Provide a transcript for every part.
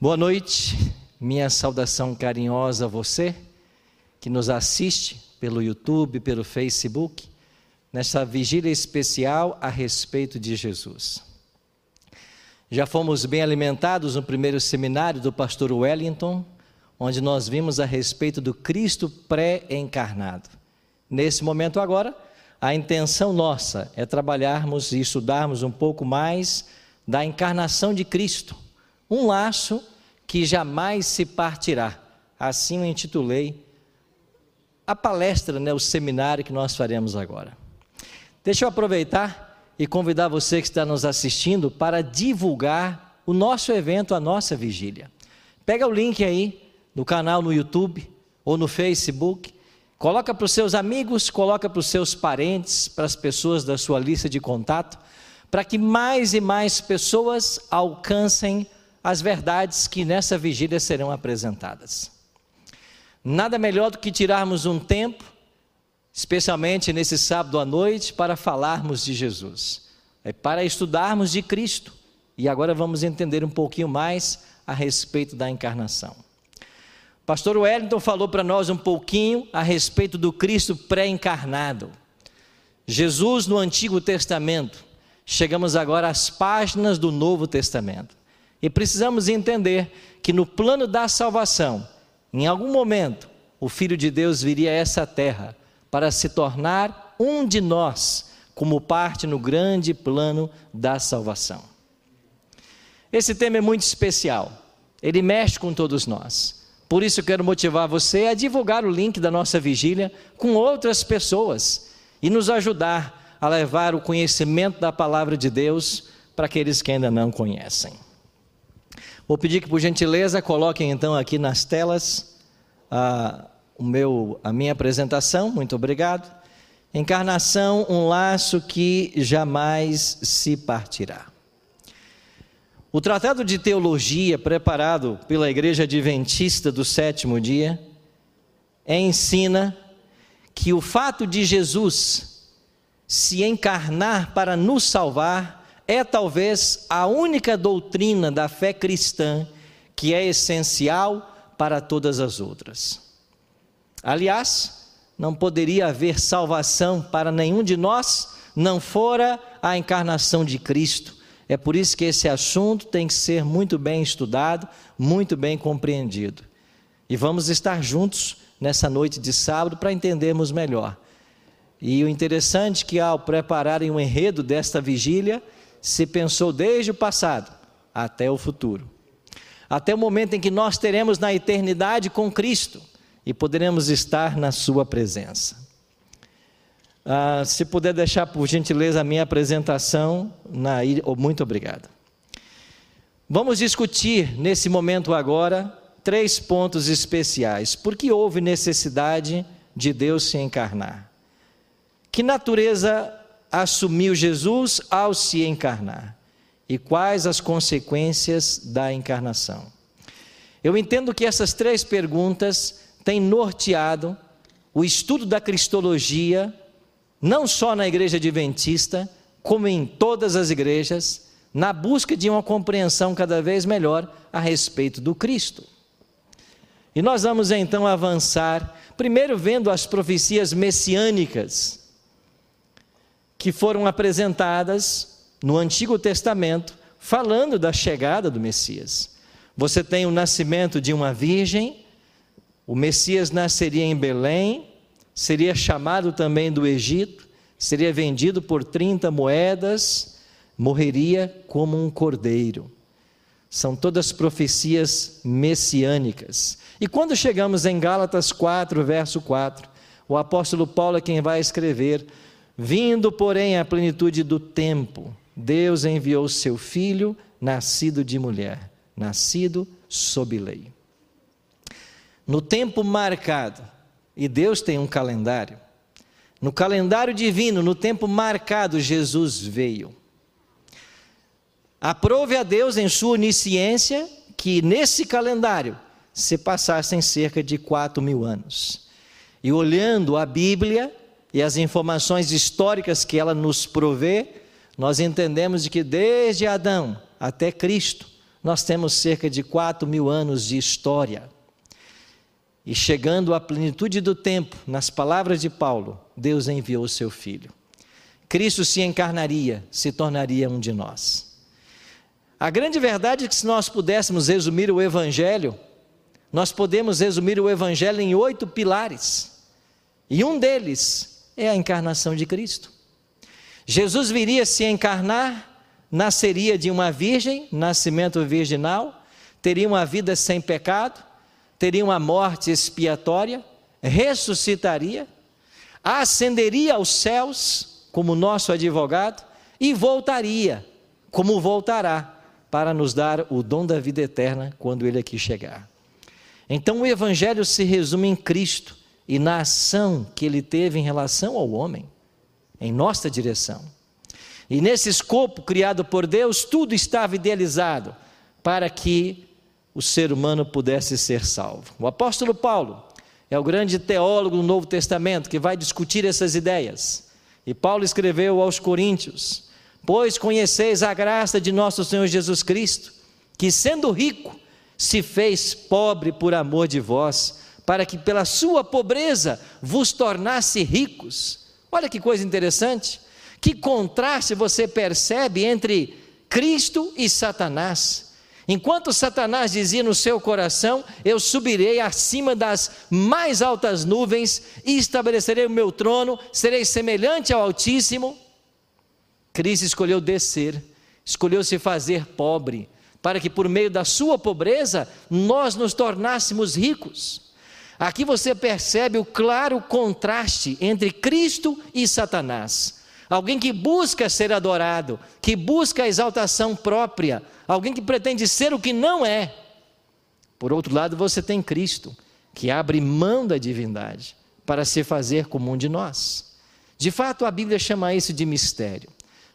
Boa noite, minha saudação carinhosa a você que nos assiste pelo YouTube, pelo Facebook, nessa vigília especial a respeito de Jesus. Já fomos bem alimentados no primeiro seminário do pastor Wellington, onde nós vimos a respeito do Cristo pré-encarnado. Nesse momento agora, a intenção nossa é trabalharmos e estudarmos um pouco mais da encarnação de Cristo, um laço que jamais se partirá. Assim eu intitulei a palestra, né, o seminário que nós faremos agora. Deixa eu aproveitar e convidar você que está nos assistindo para divulgar o nosso evento, a nossa vigília. Pega o link aí no canal no YouTube ou no Facebook, coloca para os seus amigos, coloca para os seus parentes, para as pessoas da sua lista de contato, para que mais e mais pessoas alcancem as verdades que nessa vigília serão apresentadas. Nada melhor do que tirarmos um tempo, especialmente nesse sábado à noite, para falarmos de Jesus, é para estudarmos de Cristo. E agora vamos entender um pouquinho mais a respeito da encarnação. Pastor Wellington falou para nós um pouquinho a respeito do Cristo pré-encarnado. Jesus no Antigo Testamento. Chegamos agora às páginas do Novo Testamento. E precisamos entender que no plano da salvação, em algum momento, o Filho de Deus viria a essa terra para se tornar um de nós, como parte no grande plano da salvação. Esse tema é muito especial, ele mexe com todos nós. Por isso quero motivar você a divulgar o link da nossa vigília com outras pessoas e nos ajudar a levar o conhecimento da palavra de Deus para aqueles que ainda não conhecem. Vou pedir que, por gentileza, coloquem então aqui nas telas a, o meu, a minha apresentação. Muito obrigado. Encarnação, um laço que jamais se partirá. O Tratado de Teologia, preparado pela Igreja Adventista do sétimo dia, ensina que o fato de Jesus se encarnar para nos salvar é talvez a única doutrina da fé cristã que é essencial para todas as outras. Aliás, não poderia haver salvação para nenhum de nós não fora a encarnação de Cristo. É por isso que esse assunto tem que ser muito bem estudado, muito bem compreendido. E vamos estar juntos nessa noite de sábado para entendermos melhor. E o interessante é que ao prepararem o enredo desta vigília, se pensou desde o passado até o futuro. Até o momento em que nós teremos na eternidade com Cristo e poderemos estar na Sua presença. Ah, se puder deixar, por gentileza, a minha apresentação, na, muito obrigado. Vamos discutir nesse momento agora três pontos especiais. Por que houve necessidade de Deus se encarnar? Que natureza assumiu Jesus ao se encarnar? E quais as consequências da encarnação? Eu entendo que essas três perguntas têm norteado o estudo da cristologia, não só na igreja adventista, como em todas as igrejas, na busca de uma compreensão cada vez melhor a respeito do Cristo. E nós vamos então avançar, primeiro vendo as profecias messiânicas que foram apresentadas no Antigo Testamento, falando da chegada do Messias. Você tem o nascimento de uma virgem, o Messias nasceria em Belém, seria chamado também do Egito, seria vendido por 30 moedas, morreria como um cordeiro. São todas profecias messiânicas. E quando chegamos em Gálatas 4, verso 4, o apóstolo Paulo é quem vai escrever Vindo, porém, à plenitude do tempo, Deus enviou seu filho, nascido de mulher, nascido sob lei. No tempo marcado, e Deus tem um calendário, no calendário divino, no tempo marcado, Jesus veio. Aprove a Deus em sua onisciência que nesse calendário se passassem cerca de quatro mil anos. E olhando a Bíblia, e as informações históricas que ela nos provê, nós entendemos de que desde Adão até Cristo, nós temos cerca de 4 mil anos de história. E chegando à plenitude do tempo, nas palavras de Paulo, Deus enviou o seu Filho. Cristo se encarnaria, se tornaria um de nós. A grande verdade é que, se nós pudéssemos resumir o Evangelho, nós podemos resumir o Evangelho em oito pilares. E um deles é a encarnação de Cristo. Jesus viria se encarnar, nasceria de uma virgem, nascimento virginal, teria uma vida sem pecado, teria uma morte expiatória, ressuscitaria, ascenderia aos céus como nosso advogado e voltaria, como voltará, para nos dar o dom da vida eterna quando ele aqui chegar. Então o evangelho se resume em Cristo e na ação que ele teve em relação ao homem, em nossa direção. E nesse escopo criado por Deus, tudo estava idealizado para que o ser humano pudesse ser salvo. O apóstolo Paulo é o grande teólogo do Novo Testamento que vai discutir essas ideias. E Paulo escreveu aos Coríntios: Pois conheceis a graça de nosso Senhor Jesus Cristo, que sendo rico, se fez pobre por amor de vós, para que pela sua pobreza vos tornasse ricos. Olha que coisa interessante. Que contraste você percebe entre Cristo e Satanás. Enquanto Satanás dizia no seu coração: Eu subirei acima das mais altas nuvens e estabelecerei o meu trono, serei semelhante ao Altíssimo. Cristo escolheu descer, escolheu se fazer pobre, para que por meio da sua pobreza nós nos tornássemos ricos. Aqui você percebe o claro contraste entre Cristo e Satanás. Alguém que busca ser adorado, que busca a exaltação própria, alguém que pretende ser o que não é. Por outro lado, você tem Cristo, que abre mão da divindade para se fazer como um de nós. De fato, a Bíblia chama isso de mistério,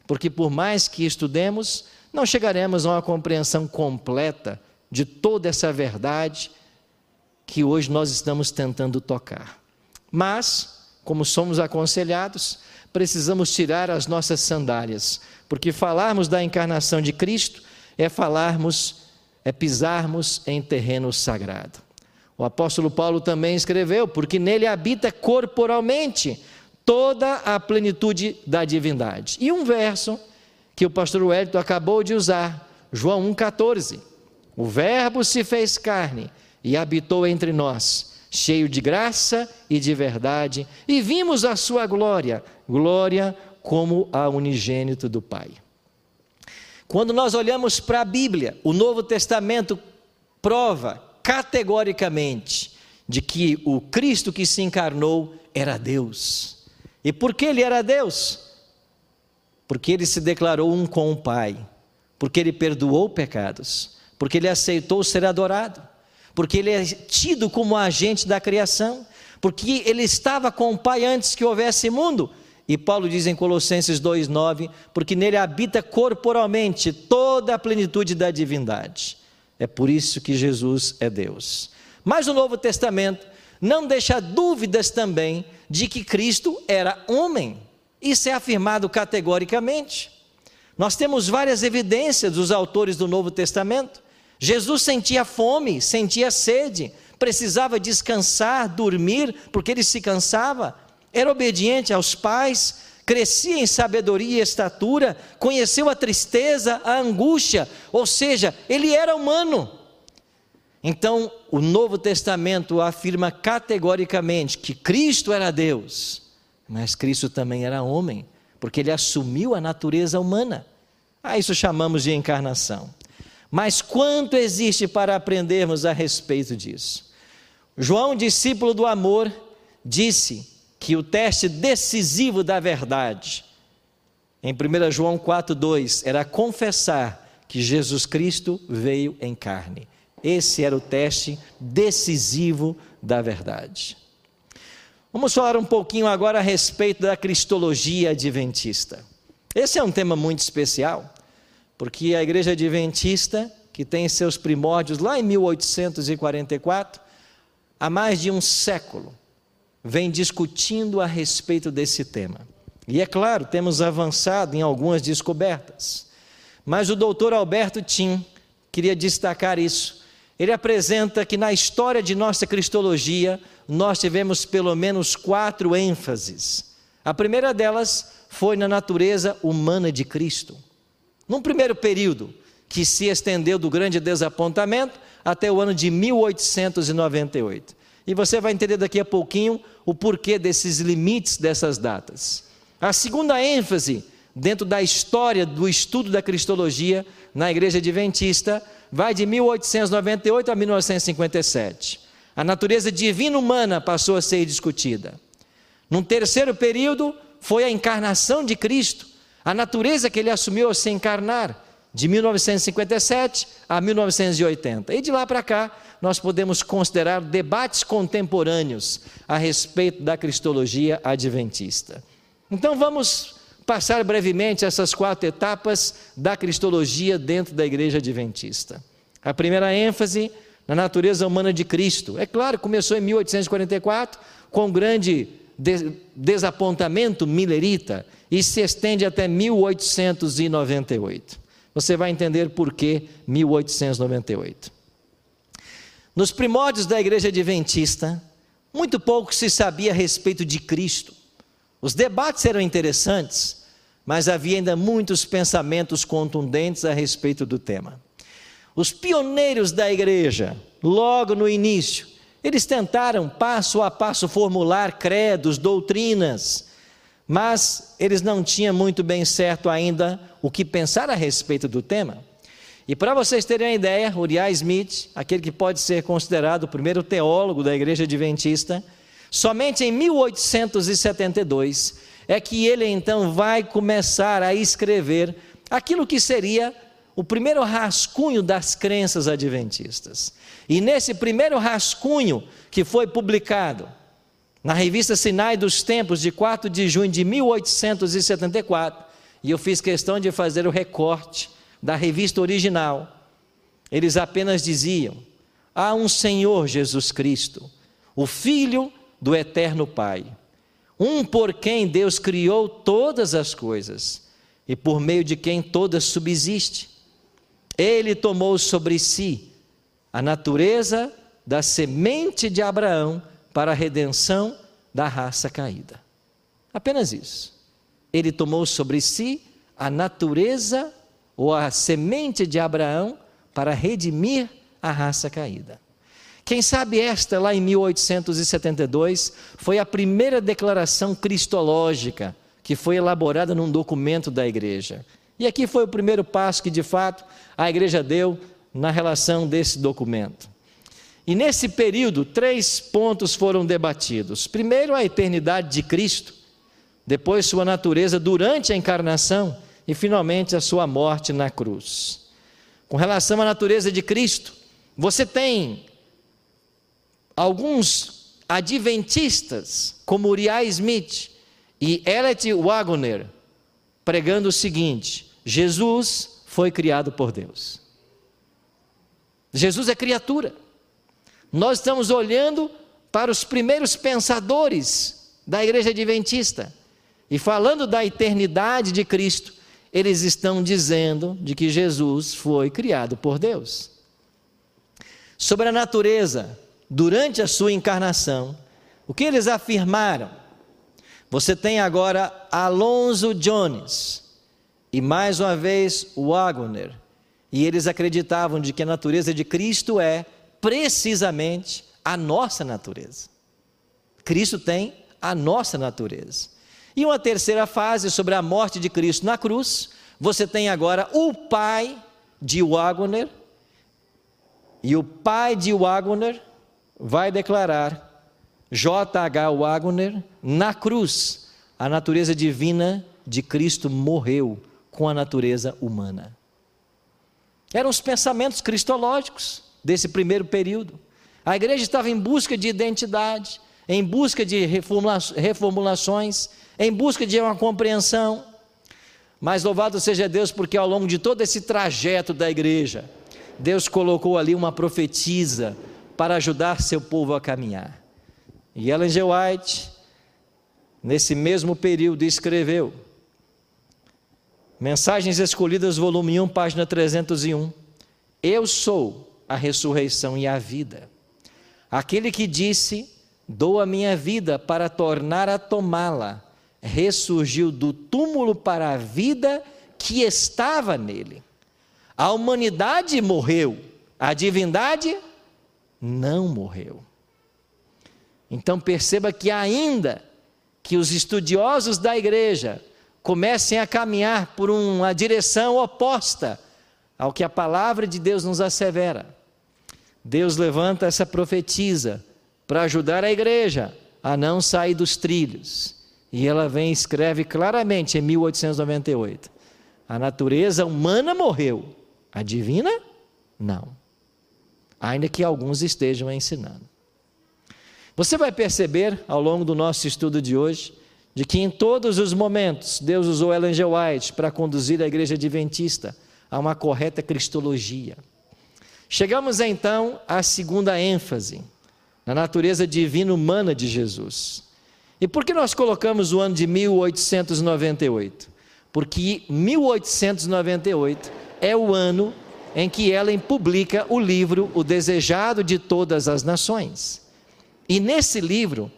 porque por mais que estudemos, não chegaremos a uma compreensão completa de toda essa verdade que hoje nós estamos tentando tocar. Mas, como somos aconselhados, precisamos tirar as nossas sandálias, porque falarmos da encarnação de Cristo é falarmos, é pisarmos em terreno sagrado. O apóstolo Paulo também escreveu, porque nele habita corporalmente toda a plenitude da divindade. E um verso que o pastor Wellington acabou de usar, João 1,14. O Verbo se fez carne e habitou entre nós cheio de graça e de verdade, e vimos a sua glória, glória como a unigênito do Pai. Quando nós olhamos para a Bíblia, o Novo Testamento prova categoricamente de que o Cristo que se encarnou era Deus. E por que ele era Deus? Porque ele se declarou um com o Pai, porque ele perdoou pecados, porque ele aceitou ser adorado porque ele é tido como agente da criação, porque ele estava com o Pai antes que houvesse mundo. E Paulo diz em Colossenses 2,9: porque nele habita corporalmente toda a plenitude da divindade. É por isso que Jesus é Deus. Mas o Novo Testamento não deixa dúvidas também de que Cristo era homem. Isso é afirmado categoricamente. Nós temos várias evidências dos autores do Novo Testamento. Jesus sentia fome, sentia sede, precisava descansar, dormir, porque ele se cansava, era obediente aos pais, crescia em sabedoria e estatura, conheceu a tristeza, a angústia, ou seja, ele era humano. Então, o Novo Testamento afirma categoricamente que Cristo era Deus, mas Cristo também era homem, porque ele assumiu a natureza humana. A isso chamamos de encarnação. Mas quanto existe para aprendermos a respeito disso? João, discípulo do amor, disse que o teste decisivo da verdade, em 1 João 4,2, era confessar que Jesus Cristo veio em carne. Esse era o teste decisivo da verdade. Vamos falar um pouquinho agora a respeito da cristologia adventista. Esse é um tema muito especial porque a igreja adventista, que tem seus primórdios lá em 1844, há mais de um século, vem discutindo a respeito desse tema. E é claro, temos avançado em algumas descobertas. Mas o doutor Alberto Tim, queria destacar isso. Ele apresenta que na história de nossa cristologia, nós tivemos pelo menos quatro ênfases. A primeira delas foi na natureza humana de Cristo. Num primeiro período, que se estendeu do grande desapontamento até o ano de 1898. E você vai entender daqui a pouquinho o porquê desses limites dessas datas. A segunda ênfase dentro da história do estudo da cristologia na Igreja Adventista vai de 1898 a 1957. A natureza divina humana passou a ser discutida. Num terceiro período, foi a encarnação de Cristo, a natureza que ele assumiu ao se encarnar, de 1957 a 1980. E de lá para cá, nós podemos considerar debates contemporâneos a respeito da cristologia adventista. Então vamos passar brevemente essas quatro etapas da cristologia dentro da igreja adventista. A primeira ênfase na natureza humana de Cristo. É claro, começou em 1844 com um grande desapontamento milerita e se estende até 1898. Você vai entender por que 1898. Nos primórdios da igreja adventista, muito pouco se sabia a respeito de Cristo. Os debates eram interessantes, mas havia ainda muitos pensamentos contundentes a respeito do tema. Os pioneiros da igreja, logo no início, eles tentaram passo a passo formular credos, doutrinas, mas eles não tinham muito bem certo ainda o que pensar a respeito do tema. E para vocês terem uma ideia, Uriah Smith, aquele que pode ser considerado o primeiro teólogo da igreja adventista, somente em 1872 é que ele então vai começar a escrever aquilo que seria o primeiro rascunho das crenças adventistas. E nesse primeiro rascunho que foi publicado, na revista Sinai dos Tempos, de 4 de junho de 1874, e eu fiz questão de fazer o recorte da revista original. Eles apenas diziam: há um Senhor Jesus Cristo, o Filho do Eterno Pai, um por quem Deus criou todas as coisas e por meio de quem todas subsiste. Ele tomou sobre si a natureza da semente de Abraão para a redenção da raça caída. Apenas isso. Ele tomou sobre si a natureza ou a semente de Abraão para redimir a raça caída. Quem sabe esta, lá em 1872, foi a primeira declaração cristológica que foi elaborada num documento da igreja. E aqui foi o primeiro passo que, de fato, a igreja deu na relação desse documento. E nesse período, três pontos foram debatidos. Primeiro, a eternidade de Cristo, depois, sua natureza durante a encarnação e, finalmente, a sua morte na cruz. Com relação à natureza de Cristo, você tem alguns adventistas, como Uriah Smith e Elliot Wagner, pregando o seguinte: Jesus foi criado por Deus. Jesus é criatura. Nós estamos olhando para os primeiros pensadores da igreja adventista e falando da eternidade de Cristo, eles estão dizendo de que Jesus foi criado por Deus. Sobre a natureza, durante a sua encarnação, o que eles afirmaram? Você tem agora Alonso Jones e mais uma vez Wagner, e eles acreditavam de que a natureza de Cristo é precisamente a nossa natureza. Cristo tem a nossa natureza. E uma terceira fase sobre a morte de Cristo na cruz, você tem agora o pai de Wagner, e o pai de Wagner vai declarar, J.H. Wagner, na cruz, a natureza divina de Cristo morreu com a natureza humana. Eram os pensamentos cristológicos desse primeiro período. A igreja estava em busca de identidade, em busca de reformulações, em busca de uma compreensão. Mas louvado seja Deus, porque ao longo de todo esse trajeto da igreja, Deus colocou ali uma profetisa para ajudar seu povo a caminhar. E Ellen G. White, nesse mesmo período, escreveu Mensagens Escolhidas, volume 1, página 301. Eu sou a ressurreição e a vida. Aquele que disse: Dou a minha vida para tornar a tomá-la, ressurgiu do túmulo para a vida que estava nele. A humanidade morreu, a divindade não morreu. Então perceba que, ainda que os estudiosos da igreja comecem a caminhar por uma direção oposta ao que a palavra de Deus nos assevera, Deus levanta essa profetisa para ajudar a igreja a não sair dos trilhos. E ela vem e escreve claramente em 1898: a natureza humana morreu, a divina não. Ainda que alguns estejam ensinando. Você vai perceber ao longo do nosso estudo de hoje de que em todos os momentos Deus usou Ellen G. White para conduzir a igreja adventista a uma correta cristologia. Chegamos então à segunda ênfase, na natureza divina humana de Jesus. E por que nós colocamos o ano de 1898? Porque 1898 é o ano em que Ellen publica o livro O Desejado de Todas as Nações. E nesse livro,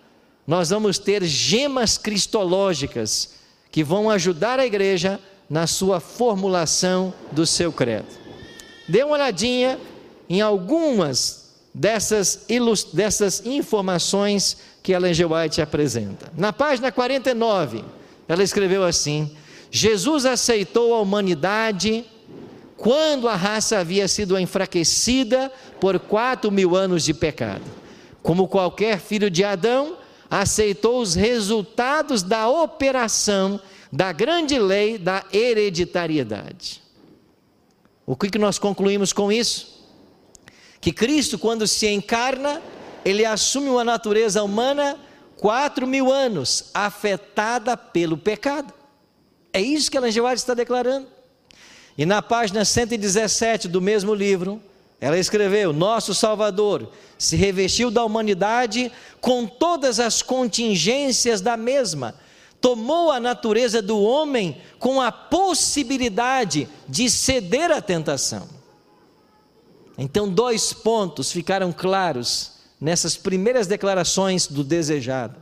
nós vamos ter gemas cristológicas que vão ajudar a igreja na sua formulação do seu credo. Dê uma olhadinha em algumas dessas, dessas informações que Ellen G. White apresenta. Na página 49, ela escreveu assim: Jesus aceitou a humanidade quando a raça havia sido enfraquecida por quatro mil anos de pecado. Como qualquer filho de Adão, aceitou os resultados da operação da grande lei da hereditariedade. O que nós concluímos com isso? Que Cristo, quando se encarna, ele assume uma natureza humana quatro mil anos, afetada pelo pecado. É isso que a White está declarando. E na página 117 do mesmo livro, ela escreveu: Nosso Salvador se revestiu da humanidade com todas as contingências da mesma, tomou a natureza do homem com a possibilidade de ceder à tentação. Então, dois pontos ficaram claros nessas primeiras declarações do desejado.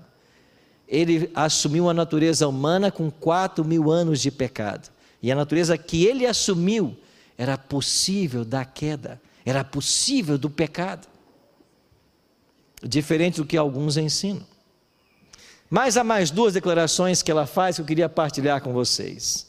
Ele assumiu a natureza humana com quatro mil anos de pecado. E a natureza que ele assumiu era possível da queda, era possível do pecado. Diferente do que alguns ensinam. Mas há mais duas declarações que ela faz que eu queria partilhar com vocês.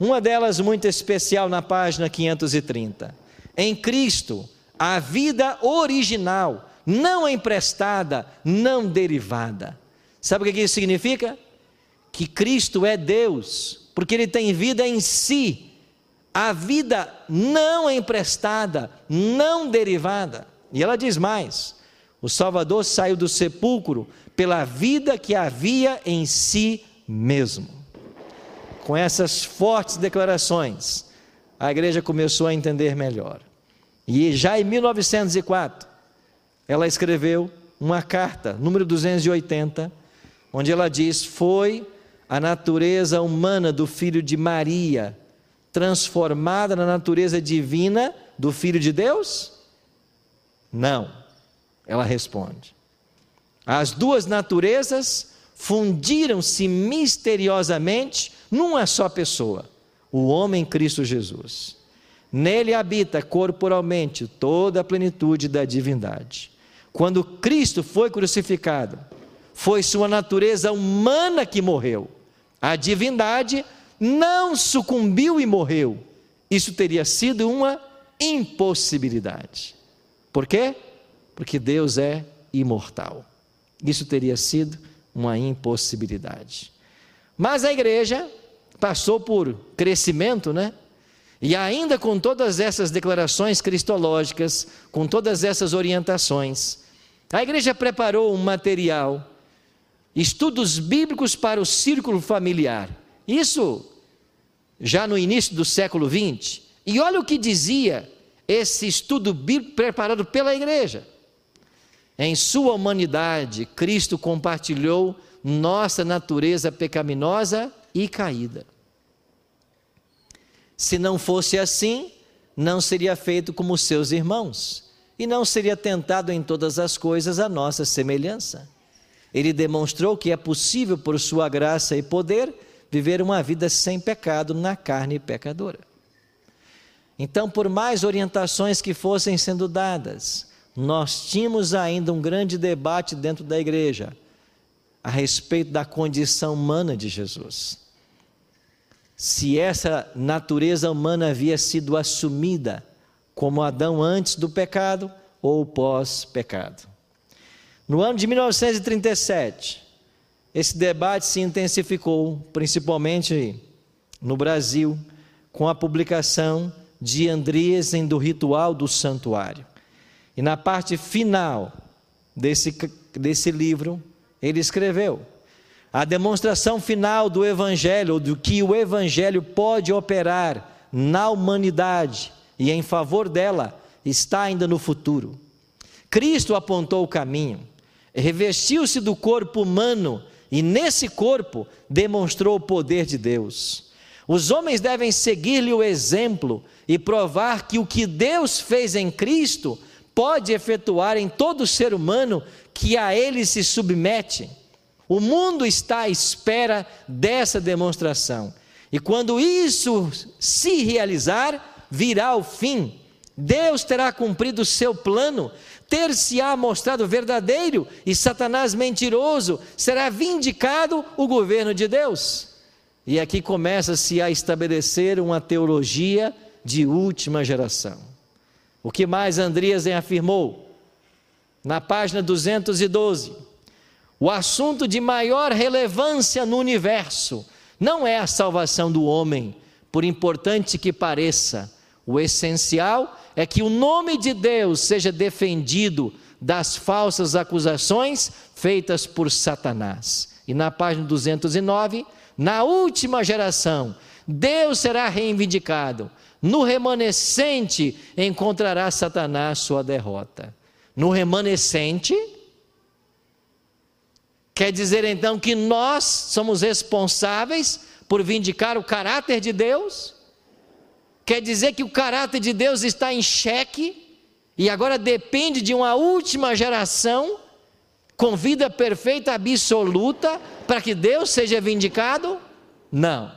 Uma delas muito especial na página 530 em Cristo, a vida original, não emprestada, não derivada. Sabe o que isso significa? Que Cristo é Deus, porque Ele tem vida em si, a vida não emprestada, não derivada. E ela diz mais: o Salvador saiu do sepulcro pela vida que havia em si mesmo. Com essas fortes declarações, a igreja começou a entender melhor. E já em 1904, ela escreveu uma carta, número 280, onde ela diz: Foi a natureza humana do filho de Maria transformada na natureza divina do filho de Deus? Não. Ela responde: As duas naturezas fundiram-se misteriosamente numa só pessoa, o homem Cristo Jesus. Nele habita corporalmente toda a plenitude da divindade. Quando Cristo foi crucificado, foi sua natureza humana que morreu. A divindade não sucumbiu e morreu. Isso teria sido uma impossibilidade. Por quê? Porque Deus é imortal. Isso teria sido uma impossibilidade. Mas a igreja passou por crescimento, né? E ainda com todas essas declarações cristológicas, com todas essas orientações, a igreja preparou um material, estudos bíblicos para o círculo familiar. Isso já no início do século XX. E olha o que dizia esse estudo bíblico preparado pela igreja. Em sua humanidade, Cristo compartilhou nossa natureza pecaminosa e caída. Se não fosse assim, não seria feito como seus irmãos e não seria tentado em todas as coisas a nossa semelhança. Ele demonstrou que é possível, por sua graça e poder, viver uma vida sem pecado na carne pecadora. Então, por mais orientações que fossem sendo dadas, nós tínhamos ainda um grande debate dentro da igreja a respeito da condição humana de Jesus. Se essa natureza humana havia sido assumida como Adão antes do pecado ou pós-pecado. No ano de 1937, esse debate se intensificou, principalmente no Brasil, com a publicação de Andriessen do Ritual do Santuário. E na parte final desse, desse livro, ele escreveu a demonstração final do Evangelho, do que o Evangelho pode operar na humanidade e em favor dela, está ainda no futuro. Cristo apontou o caminho, revestiu-se do corpo humano e nesse corpo demonstrou o poder de Deus. Os homens devem seguir-lhe o exemplo e provar que o que Deus fez em Cristo pode efetuar em todo ser humano que a ele se submete. O mundo está à espera dessa demonstração. E quando isso se realizar, virá o fim. Deus terá cumprido o seu plano ter-se-á mostrado verdadeiro e Satanás mentiroso, será vindicado o governo de Deus. E aqui começa-se a estabelecer uma teologia de última geração. O que mais Andrias afirmou? Na página 212, o assunto de maior relevância no universo não é a salvação do homem, por importante que pareça, o essencial é que o nome de Deus seja defendido das falsas acusações feitas por Satanás. E na página 209, na última geração, Deus será reivindicado. No remanescente encontrará Satanás sua derrota. No remanescente, quer dizer então que nós somos responsáveis por vindicar o caráter de Deus? Quer dizer que o caráter de Deus está em xeque e agora depende de uma última geração com vida perfeita absoluta para que Deus seja vindicado? Não,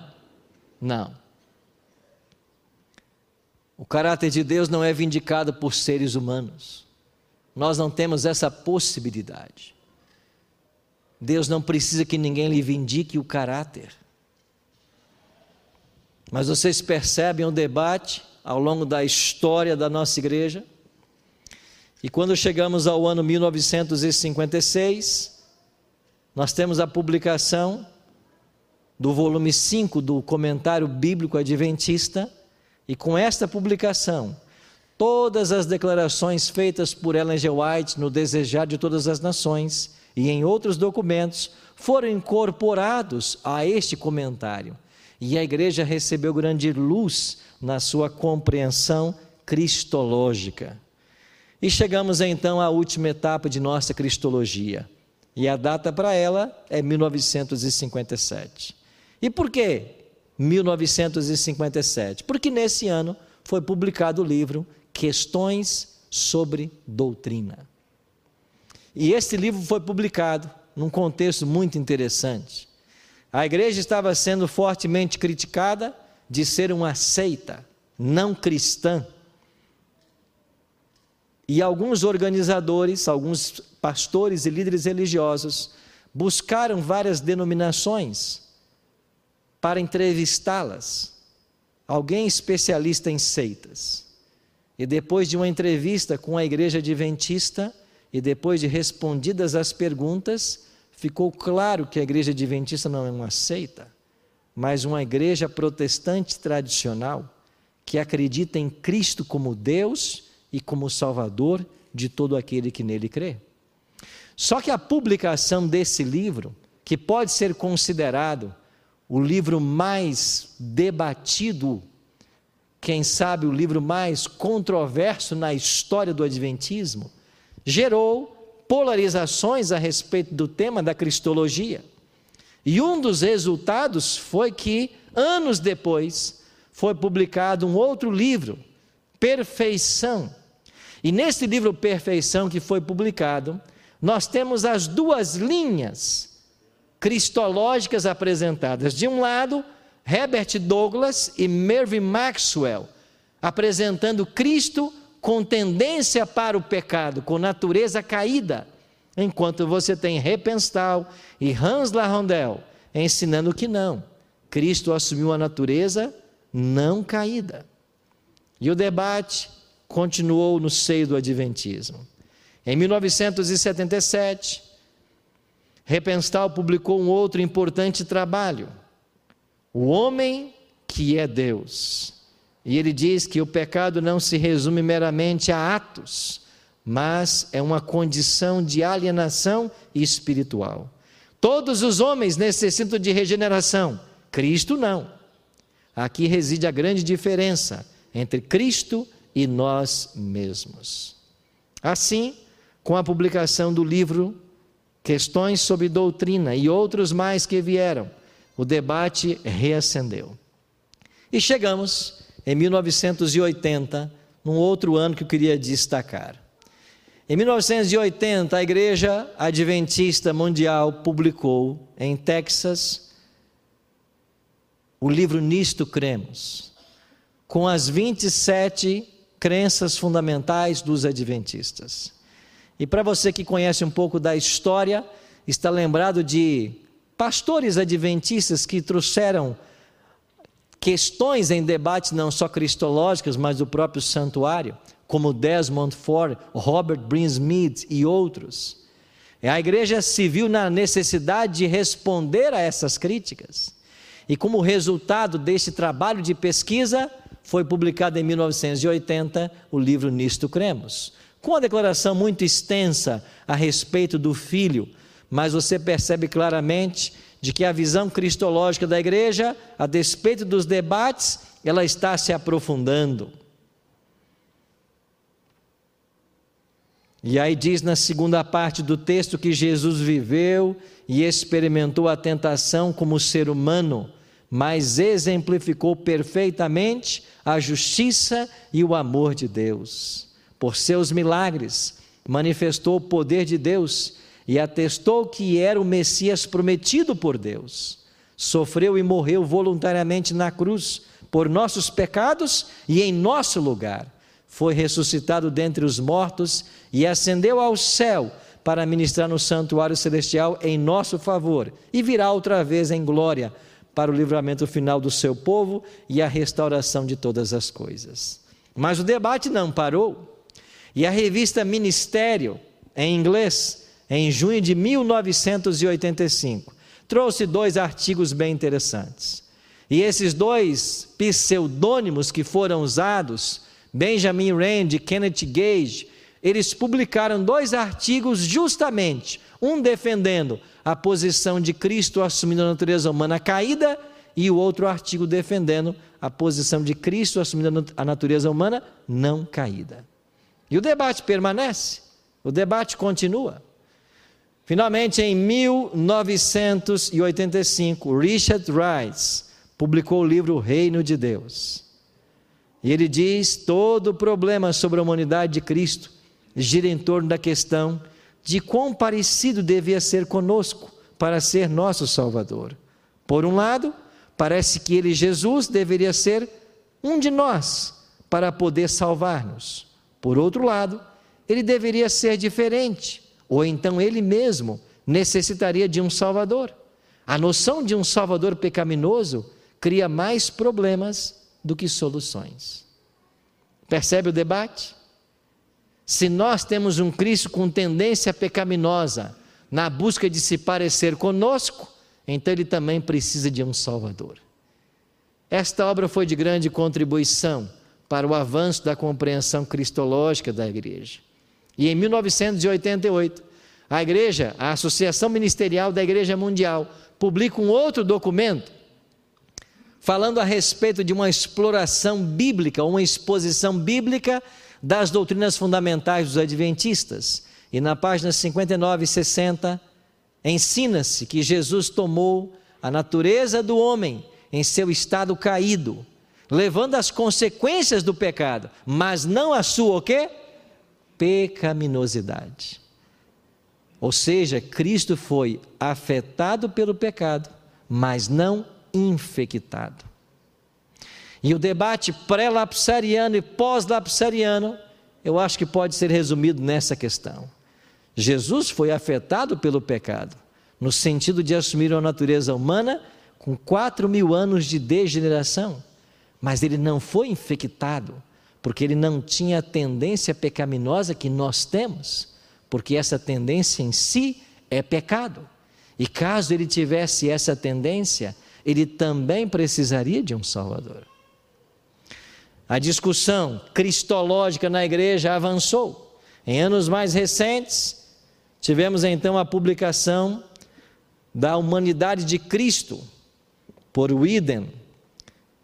não. O caráter de Deus não é vindicado por seres humanos. Nós não temos essa possibilidade. Deus não precisa que ninguém lhe vindique o caráter. Mas vocês percebem o debate ao longo da história da nossa igreja? E quando chegamos ao ano 1956, nós temos a publicação do volume 5 do Comentário Bíblico Adventista, e com esta publicação, todas as declarações feitas por Ellen G. White no Desejar de Todas as Nações e em outros documentos foram incorporados a este comentário. E a igreja recebeu grande luz na sua compreensão cristológica. E chegamos então à última etapa de nossa cristologia. E a data para ela é 1957. E por que 1957? Porque nesse ano foi publicado o livro Questões sobre Doutrina. E esse livro foi publicado num contexto muito interessante. A igreja estava sendo fortemente criticada de ser uma seita não cristã. E alguns organizadores, alguns pastores e líderes religiosos buscaram várias denominações para entrevistá-las. Alguém especialista em seitas. E depois de uma entrevista com a igreja adventista, e depois de respondidas as perguntas, ficou claro que a igreja adventista não é uma seita, mas uma igreja protestante tradicional que acredita em Cristo como Deus e como Salvador de todo aquele que nele crê. Só que a publicação desse livro, que pode ser considerado o livro mais debatido, quem sabe o livro mais controverso na história do Adventismo, gerou polarizações a respeito do tema da cristologia. E um dos resultados foi que, anos depois, foi publicado um outro livro, Perfeição. E nesse livro Perfeição que foi publicado, nós temos as duas linhas cristológicas apresentadas. De um lado, Herbert Douglas e Mervyn Maxwell, apresentando Cristo com tendência para o pecado, com natureza caída, enquanto você tem Repenstal e Hans Larondel ensinando que não. Cristo assumiu a natureza não caída. E o debate continuou no seio do Adventismo. Em 1977, Repenstal publicou um outro importante trabalho, O Homem que é Deus. E ele diz que o pecado não se resume meramente a atos, mas é uma condição de alienação espiritual. Todos os homens necessitam de regeneração, Cristo não. Aqui reside a grande diferença entre Cristo e nós mesmos. Assim, com a publicação do livro Questões sobre Doutrina e outros mais que vieram, o debate reacendeu. E chegamos em 1980, num outro ano que eu queria destacar. Em 1980, a Igreja Adventista Mundial publicou em Texas o livro Nisto Cremos, com as 27 crenças fundamentais dos Adventistas. E para você que conhece um pouco da história, está lembrado de pastores adventistas que trouxeram questões em debate não só cristológicas, mas do próprio santuário, como Desmond Ford, Robert Brinsmead e outros. A igreja se viu na necessidade de responder a essas críticas. E como resultado desse trabalho de pesquisa, foi publicado em 1980 o livro Nisto Cremos com uma declaração muito extensa a respeito do filho, mas você percebe claramente de que a visão cristológica da igreja, a despeito dos debates, ela está se aprofundando. E aí diz na segunda parte do texto que Jesus viveu e experimentou a tentação como ser humano, mas exemplificou perfeitamente a justiça e o amor de Deus por seus milagres, manifestou o poder de Deus e atestou que era o Messias prometido por Deus. Sofreu e morreu voluntariamente na cruz por nossos pecados e em nosso lugar. Foi ressuscitado dentre os mortos e ascendeu ao céu para ministrar no santuário celestial em nosso favor e virá outra vez em glória para o livramento final do seu povo e a restauração de todas as coisas. Mas o debate não parou. E a revista Ministério, em inglês, em junho de 1985, trouxe dois artigos bem interessantes. E esses dois pseudônimos que foram usados, Benjamin Rand e Kenneth Gage, eles publicaram dois artigos justamente, um defendendo a posição de Cristo assumindo a natureza humana caída e o outro artigo defendendo a posição de Cristo assumindo a natureza humana não caída. E o debate permanece, o debate continua. Finalmente, em 1985, Richard Rice publicou o livro Reino de Deus. E ele diz: todo o problema sobre a humanidade de Cristo gira em torno da questão de quão parecido devia ser conosco para ser nosso Salvador. Por um lado, parece que ele, Jesus, deveria ser um de nós para poder salvar-nos. Por outro lado, ele deveria ser diferente, ou então ele mesmo necessitaria de um Salvador. A noção de um Salvador pecaminoso cria mais problemas do que soluções. Percebe o debate? Se nós temos um Cristo com tendência pecaminosa, na busca de se parecer conosco, então ele também precisa de um Salvador. Esta obra foi de grande contribuição para o avanço da compreensão cristológica da igreja. E em 1988, a igreja, a Associação Ministerial da Igreja Mundial, publica um outro documento falando a respeito de uma exploração bíblica, uma exposição bíblica das doutrinas fundamentais dos adventistas. E na página 59 e 60, ensina-se que Jesus tomou a natureza do homem em seu estado caído levando as consequências do pecado, mas não a sua o quê? Pecaminosidade. Ou seja, Cristo foi afetado pelo pecado, mas não infectado. E o debate pré-lapsariano e pós-lapsariano, eu acho que pode ser resumido nessa questão. Jesus foi afetado pelo pecado, no sentido de assumir uma natureza humana com quatro mil anos de degeneração, mas ele não foi infectado, porque ele não tinha a tendência pecaminosa que nós temos, porque essa tendência em si é pecado. E caso ele tivesse essa tendência, ele também precisaria de um Salvador. A discussão cristológica na igreja avançou. Em anos mais recentes, tivemos então a publicação da Humanidade de Cristo, por Whedon,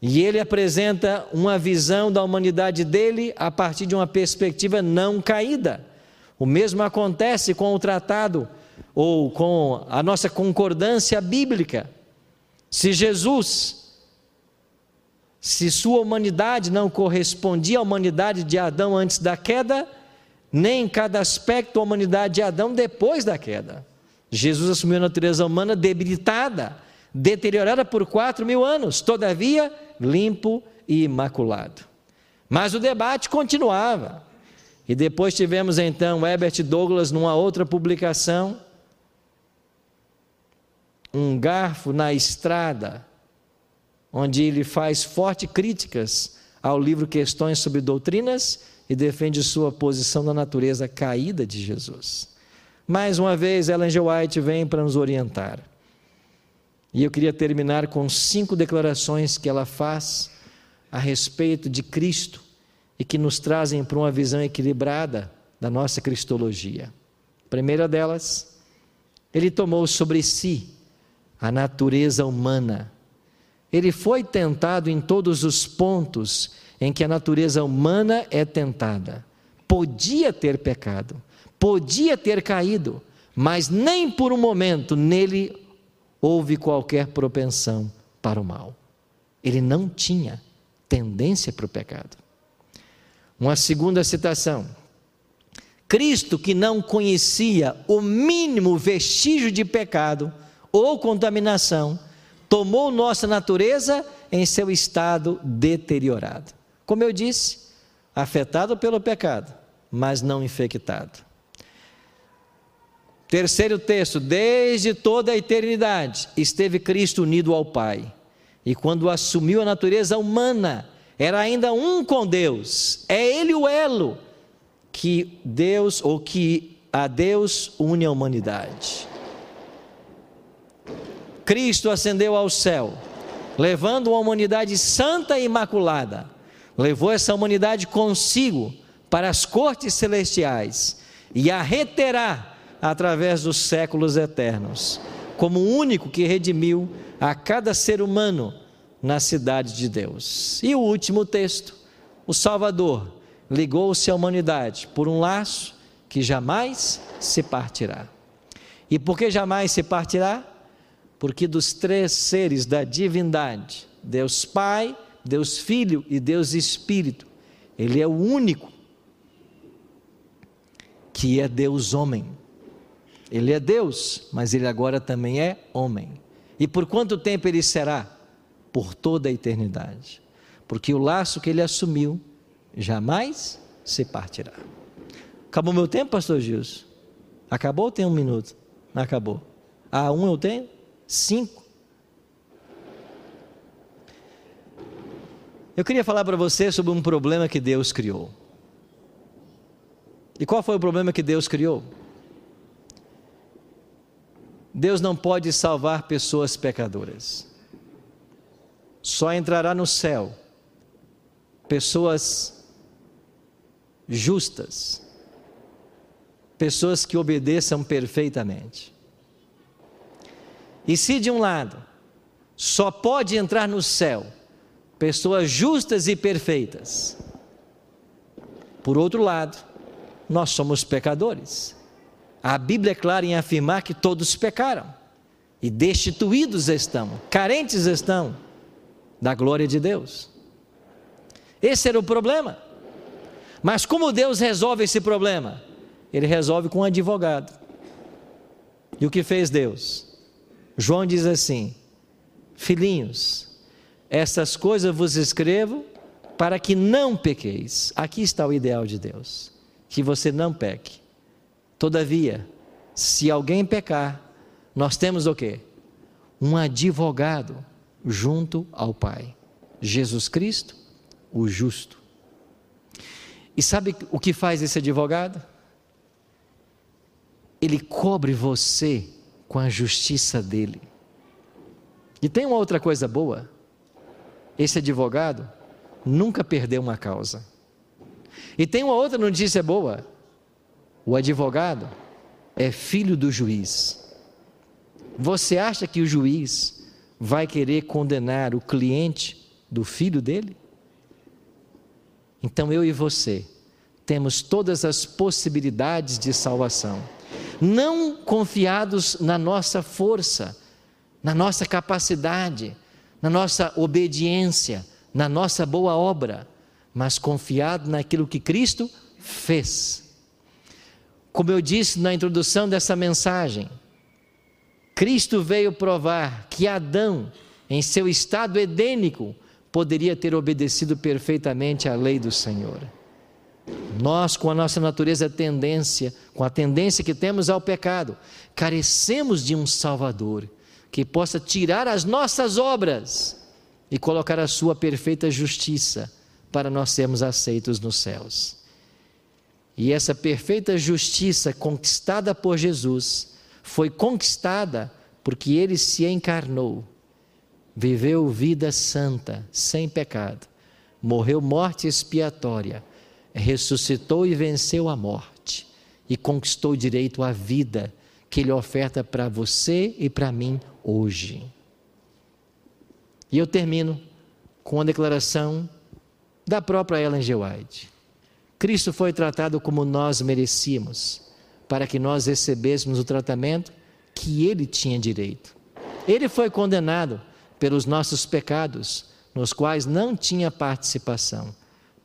e ele apresenta uma visão da humanidade dele a partir de uma perspectiva não caída. O mesmo acontece com o tratado ou com a nossa concordância bíblica. Se Jesus, se sua humanidade não correspondia à humanidade de Adão antes da queda, nem em cada aspecto a humanidade de Adão depois da queda. Jesus assumiu a natureza humana debilitada, deteriorada por quatro mil anos, todavia limpo e imaculado. Mas o debate continuava. E depois tivemos então Herbert Douglas numa outra publicação, um garfo na estrada, onde ele faz fortes críticas ao livro Questões sobre Doutrinas e defende sua posição da natureza caída de Jesus. Mais uma vez, Ellen G. White vem para nos orientar. E eu queria terminar com cinco declarações que ela faz a respeito de Cristo e que nos trazem para uma visão equilibrada da nossa cristologia. A primeira delas, ele tomou sobre si a natureza humana. Ele foi tentado em todos os pontos em que a natureza humana é tentada. Podia ter pecado, podia ter caído, mas nem por um momento nele houve qualquer propensão para o mal. Ele não tinha tendência para o pecado. Uma segunda citação. Cristo, que não conhecia o mínimo vestígio de pecado, ou contaminação, tomou nossa natureza em seu estado deteriorado. Como eu disse, afetado pelo pecado, mas não infectado. Terceiro texto: desde toda a eternidade esteve Cristo unido ao Pai, e quando assumiu a natureza humana, era ainda um com Deus. É Ele o elo que Deus, ou que a Deus une a humanidade. Cristo ascendeu ao céu, levando uma humanidade santa e imaculada. Levou essa humanidade consigo para as cortes celestiais e a reterá através dos séculos eternos, como o único que redimiu a cada ser humano na cidade de Deus. E o último texto, o Salvador ligou-se à humanidade por um laço que jamais se partirá. E por que jamais se partirá? porque dos três seres da divindade, Deus Pai, Deus Filho e Deus Espírito, Ele é o único que é Deus homem. Ele é Deus, mas Ele agora também é homem. E por quanto tempo Ele será? Por toda a eternidade. Porque o laço que Ele assumiu jamais se partirá. Acabou meu tempo, pastor Gilson? Acabou ou tem um minuto? Não acabou. Ah, um eu tenho? Cinco. Eu queria falar para você sobre um problema que Deus criou. E qual foi o problema que Deus criou? Deus não pode salvar pessoas pecadoras. Só entrará no céu pessoas justas, pessoas que obedeçam perfeitamente. E se de um lado só pode entrar no céu pessoas justas e perfeitas, por outro lado, nós somos pecadores. A Bíblia é clara em afirmar que todos pecaram e destituídos estão, carentes estão da glória de Deus. Esse era o problema. Mas como Deus resolve esse problema? Ele resolve com um advogado. E o que fez Deus? João diz assim: Filhinhos, essas coisas vos escrevo para que não pequeis. Aqui está o ideal de Deus: que você não peque. Todavia, se alguém pecar, nós temos o quê? Um advogado junto ao Pai. Jesus Cristo, o justo. E sabe o que faz esse advogado? Ele cobre você com a justiça dele. E tem uma outra coisa boa: esse advogado nunca perdeu uma causa. E tem uma outra notícia boa: o advogado é filho do juiz. Você acha que o juiz vai querer condenar o cliente do filho dele? Então eu e você temos todas as possibilidades de salvação, não confiados na nossa força, na nossa capacidade, na nossa obediência, na nossa boa obra, mas confiado naquilo que Cristo fez. Como eu disse na introdução dessa mensagem, Cristo veio provar que Adão, em seu estado edênico, poderia ter obedecido perfeitamente à lei do Senhor. Nós, com a nossa natureza tendência, com a tendência que temos ao pecado, carecemos de um Salvador que possa tirar as nossas obras e colocar a sua perfeita justiça para nós sermos aceitos nos céus. E essa perfeita justiça conquistada por Jesus foi conquistada porque ele se encarnou, viveu vida santa, sem pecado, morreu morte expiatória, ressuscitou e venceu a morte e conquistou o direito à vida que ele oferta para você e para mim hoje. E eu termino com uma declaração da própria Ellen G. White. Cristo foi tratado como nós merecíamos, para que nós recebêssemos o tratamento que ele tinha direito. Ele foi condenado pelos nossos pecados, nos quais não tinha participação,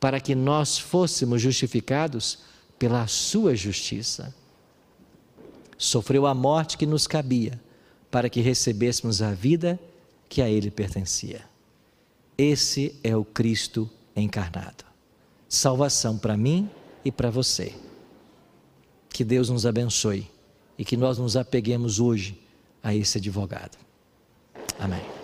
para que nós fôssemos justificados pela sua justiça. Sofreu a morte que nos cabia, para que recebêssemos a vida que a ele pertencia. Esse é o Cristo encarnado salvação para mim e para você. Que Deus nos abençoe e que nós nos apeguemos hoje a esse advogado. Amém.